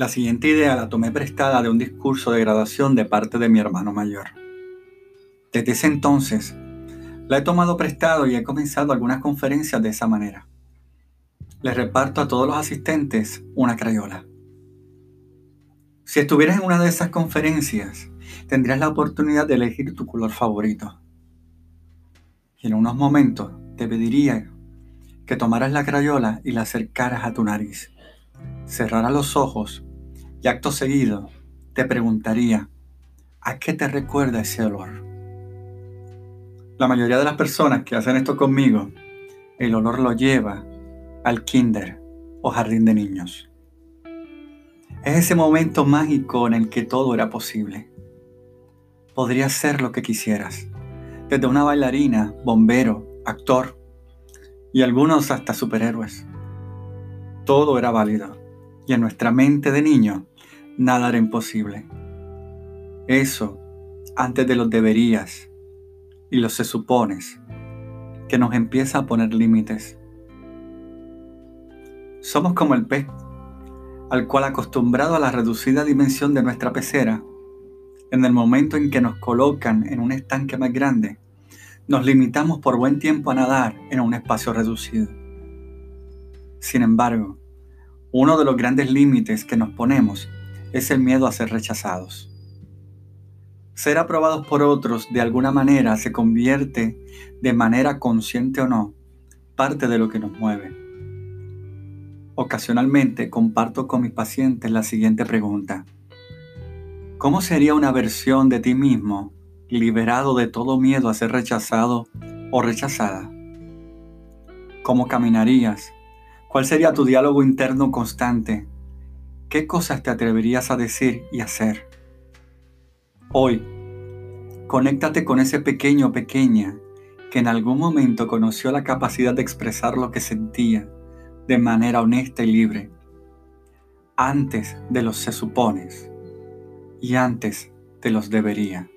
La siguiente idea la tomé prestada de un discurso de graduación de parte de mi hermano mayor. Desde ese entonces, la he tomado prestado y he comenzado algunas conferencias de esa manera. Le reparto a todos los asistentes una crayola. Si estuvieras en una de esas conferencias, tendrías la oportunidad de elegir tu color favorito. Y en unos momentos te pediría que tomaras la crayola y la acercaras a tu nariz. Cerraras los ojos y acto seguido te preguntaría, ¿a qué te recuerda ese olor? La mayoría de las personas que hacen esto conmigo, el olor lo lleva al kinder o jardín de niños. Es ese momento mágico en el que todo era posible. Podrías ser lo que quisieras, desde una bailarina, bombero, actor y algunos hasta superhéroes. Todo era válido y en nuestra mente de niño nada era imposible. Eso, antes de los deberías y los se supones, que nos empieza a poner límites. Somos como el pez, al cual acostumbrado a la reducida dimensión de nuestra pecera, en el momento en que nos colocan en un estanque más grande, nos limitamos por buen tiempo a nadar en un espacio reducido. Sin embargo, uno de los grandes límites que nos ponemos es el miedo a ser rechazados. Ser aprobados por otros de alguna manera se convierte, de manera consciente o no, parte de lo que nos mueve. Ocasionalmente comparto con mis pacientes la siguiente pregunta. ¿Cómo sería una versión de ti mismo liberado de todo miedo a ser rechazado o rechazada? ¿Cómo caminarías? ¿Cuál sería tu diálogo interno constante ¿Qué cosas te atreverías a decir y hacer? Hoy, conéctate con ese pequeño o pequeña que en algún momento conoció la capacidad de expresar lo que sentía de manera honesta y libre, antes de los se supones y antes de los debería.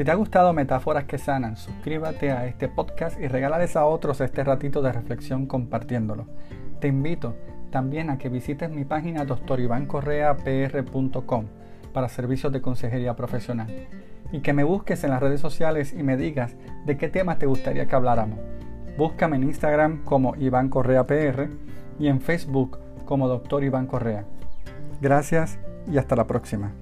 Si te ha gustado Metáforas que Sanan, suscríbete a este podcast y regálales a otros este ratito de reflexión compartiéndolo. Te invito también a que visites mi página doctorivancorreapr.com para servicios de consejería profesional y que me busques en las redes sociales y me digas de qué temas te gustaría que habláramos. Búscame en Instagram como Iván Correa PR y en Facebook como Doctor Iván Correa. Gracias y hasta la próxima.